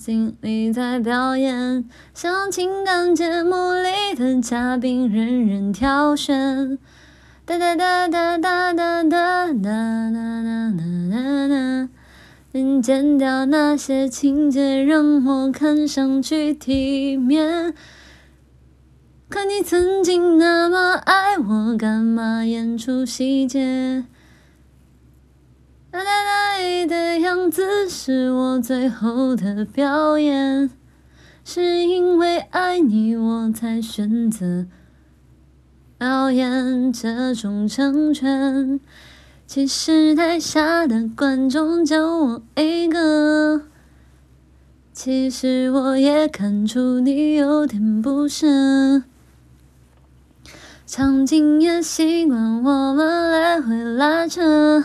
的经历在表演，像情感节目里的嘉宾，任人挑选。哒哒哒哒哒哒哒哒哒哒哒哒。请剪掉那些情节，让我看上去体面。可你曾经那么爱我，干嘛演出细节？哒哒哒的是我最后的表演，是因为爱你，我才选择表演这种成全。其实台下的观众就我一个，其实我也看出你有点不舍。场景也习惯我们来回拉扯，